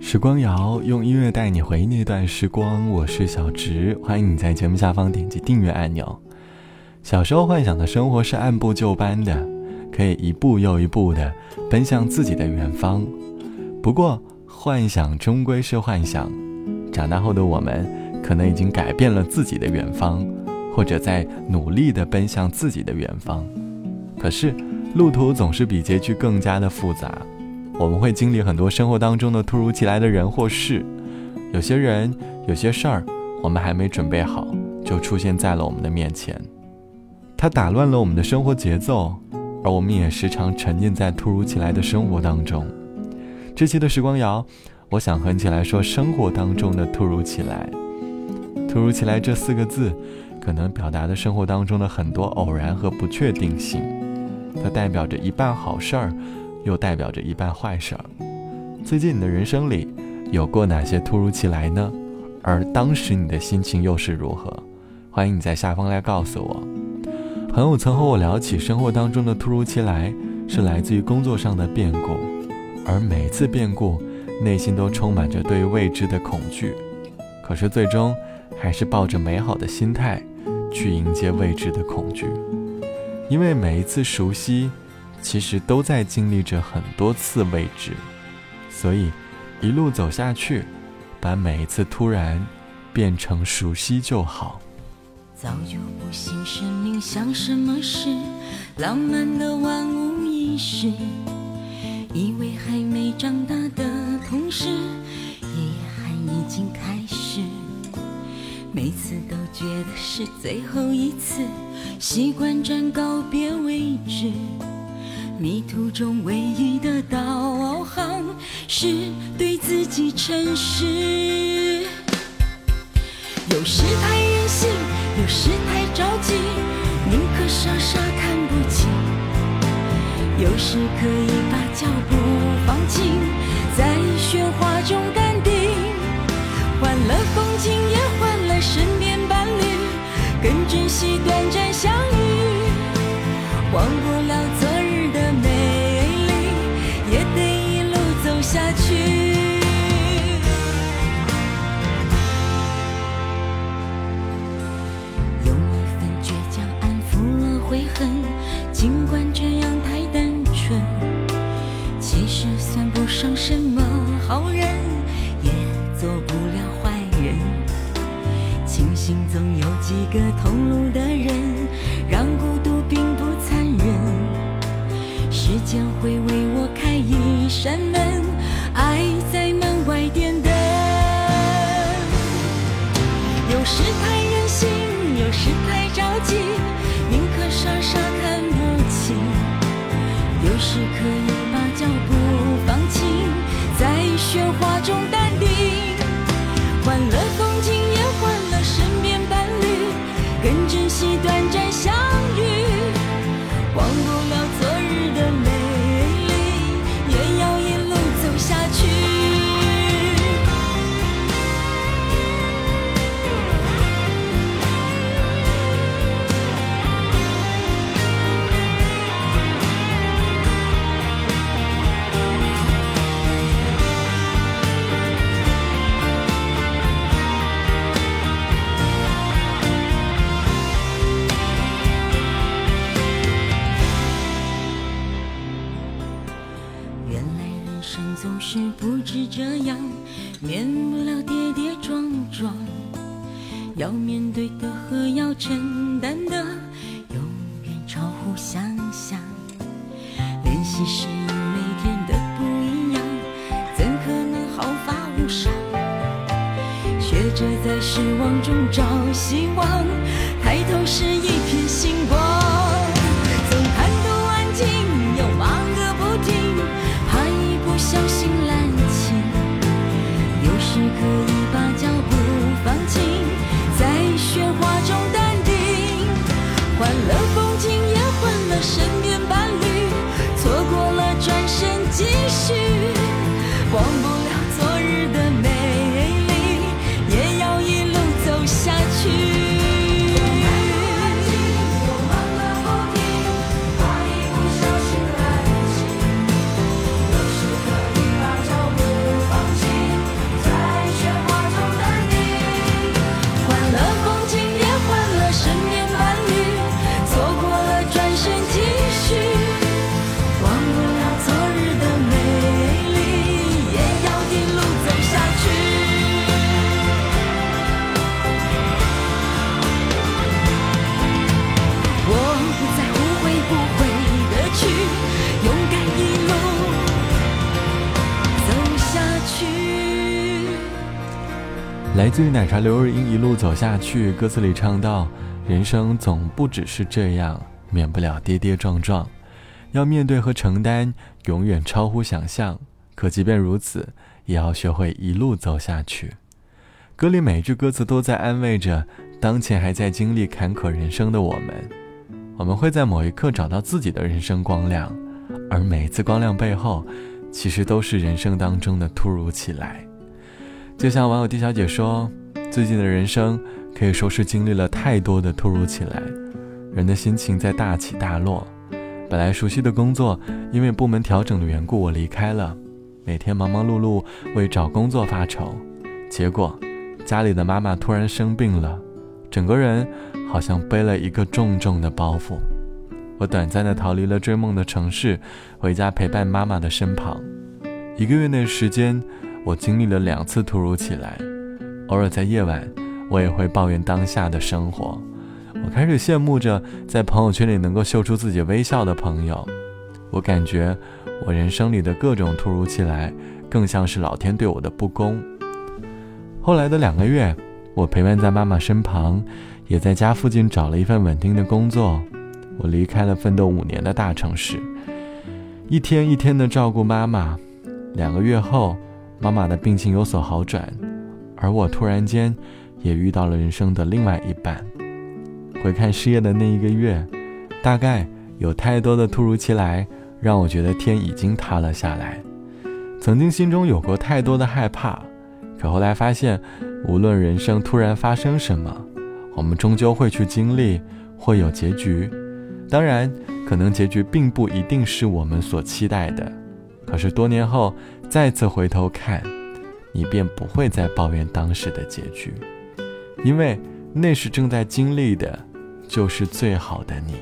时光谣用音乐带你回忆那段时光，我是小植，欢迎你在节目下方点击订阅按钮。小时候幻想的生活是按部就班的，可以一步又一步的奔向自己的远方。不过，幻想终归是幻想，长大后的我们可能已经改变了自己的远方，或者在努力的奔向自己的远方。可是，路途总是比结局更加的复杂。我们会经历很多生活当中的突如其来的人或事，有些人、有些事儿，我们还没准备好，就出现在了我们的面前。它打乱了我们的生活节奏，而我们也时常沉浸在突如其来的生活当中。这期的时光谣，我想和你一起来说生活当中的突如其来。突如其来这四个字，可能表达的生活当中的很多偶然和不确定性，它代表着一半好事儿。又代表着一半坏事儿。最近你的人生里有过哪些突如其来呢？而当时你的心情又是如何？欢迎你在下方来告诉我。朋友曾和我聊起生活当中的突如其来，是来自于工作上的变故，而每次变故，内心都充满着对未知的恐惧。可是最终，还是抱着美好的心态去迎接未知的恐惧，因为每一次熟悉。其实都在经历着很多次未知，所以一路走下去，把每一次突然变成熟悉就好。早就不信生命像什么事，浪漫的万无一失，以为还没长大的同时，遗憾已经开始。每次都觉得是最后一次，习惯站告别位置。迷途中唯一的导航是对自己诚实。有时太任性，有时太着急，宁可傻傻看不清。有时可以把脚步放轻，在喧哗中淡定。换了风景，也换了身边伴侣，更珍惜短暂相遇。忘不了几个同路的人，让孤独并不残忍。时间会为我开一扇门。爱在门外点灯，有时太任性，有时太着急，宁可傻傻看不清。有时可以把脚步放轻，在喧哗中是不止这样免不了跌跌撞撞，要面对的和要承担的，永远超乎想象。练习适应每天的不一样，怎可能毫发无伤？学着在失望中找希望，抬头是一片星光。了风景，也换了身边伴侣，错过了转身继续，忘不来自于奶茶刘若英一路走下去，歌词里唱到：“人生总不只是这样，免不了跌跌撞撞，要面对和承担，永远超乎想象。可即便如此，也要学会一路走下去。”歌里每句歌词都在安慰着当前还在经历坎坷人生的我们。我们会在某一刻找到自己的人生光亮，而每一次光亮背后，其实都是人生当中的突如其来。就像网友 D 小姐说，最近的人生可以说是经历了太多的突如其来，人的心情在大起大落。本来熟悉的工作，因为部门调整的缘故，我离开了，每天忙忙碌碌为找工作发愁。结果，家里的妈妈突然生病了，整个人好像背了一个重重的包袱。我短暂的逃离了追梦的城市，回家陪伴妈妈的身旁。一个月内时间。我经历了两次突如其来，偶尔在夜晚，我也会抱怨当下的生活。我开始羡慕着在朋友圈里能够秀出自己微笑的朋友。我感觉我人生里的各种突如其来，更像是老天对我的不公。后来的两个月，我陪伴在妈妈身旁，也在家附近找了一份稳定的工作。我离开了奋斗五年的大城市，一天一天的照顾妈妈。两个月后。妈妈的病情有所好转，而我突然间也遇到了人生的另外一半。回看失业的那一个月，大概有太多的突如其来，让我觉得天已经塌了下来。曾经心中有过太多的害怕，可后来发现，无论人生突然发生什么，我们终究会去经历，会有结局。当然，可能结局并不一定是我们所期待的。可是多年后。再次回头看，你便不会再抱怨当时的结局，因为那时正在经历的，就是最好的你。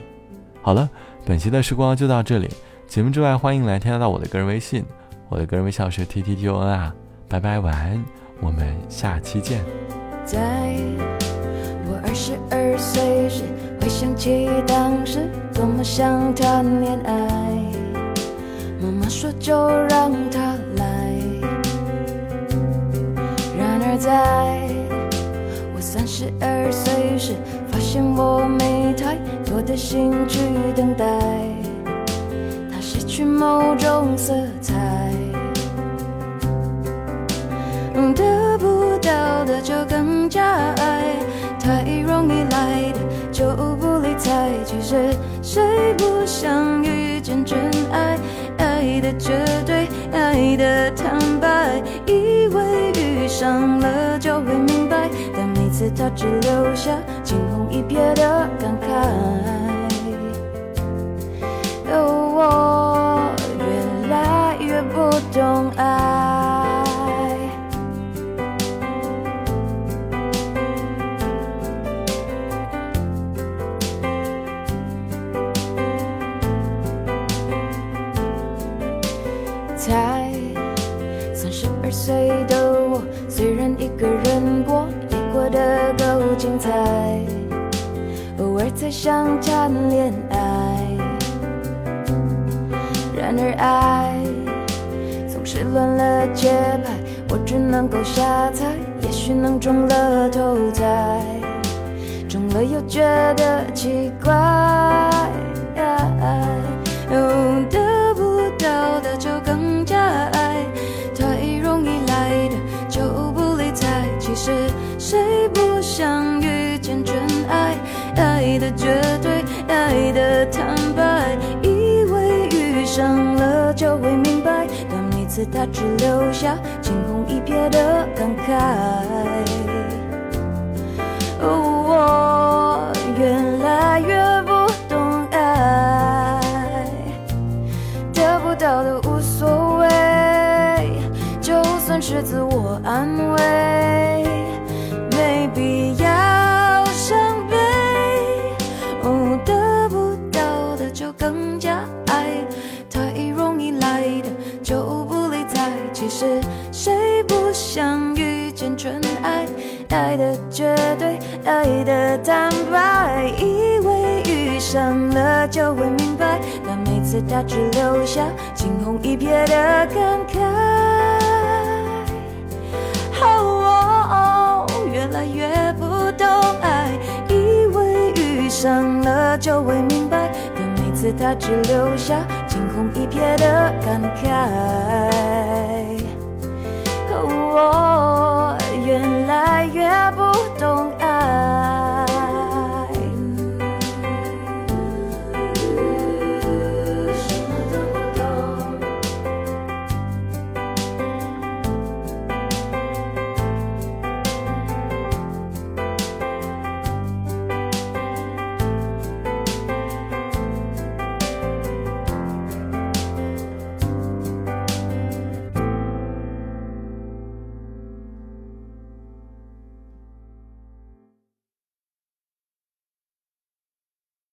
好了，本期的时光就到这里。节目之外，欢迎来添加到我的个人微信，我的个人微信是 t t t o n 啊。拜拜，晚安，我们下期见。在我二十二岁时，回想起当时多么想谈恋爱，就让它来。然而。在我三十二岁时，发现我没太多的心去等待，它失去某种色彩。得不到的就更加爱，太容易来的就不理睬。其实谁不想遇见真爱？爱的绝对，爱的坦白，以为遇上了就会明白，但每次他只留下惊鸿一瞥的感慨。我越来越不懂爱。才三十二岁的我，虽然一个人过，也过得够精彩。偶尔才想谈恋爱，然而爱总是乱了节拍，我只能够瞎猜，也许能中了头彩，中了又觉得奇怪。谁不想遇见真爱？爱的绝对，爱的坦白，以为遇上了就会明白，但每次他只留下惊鸿一瞥的感慨。哦我越来越不懂爱，得不到的无所谓，就算是自我安慰，对爱的坦白以为遇上了就会明白但每次它只留下惊鸿一瞥的感慨哦越来越不懂爱以为遇上了就会明白但每次它只留下惊鸿一瞥的感慨。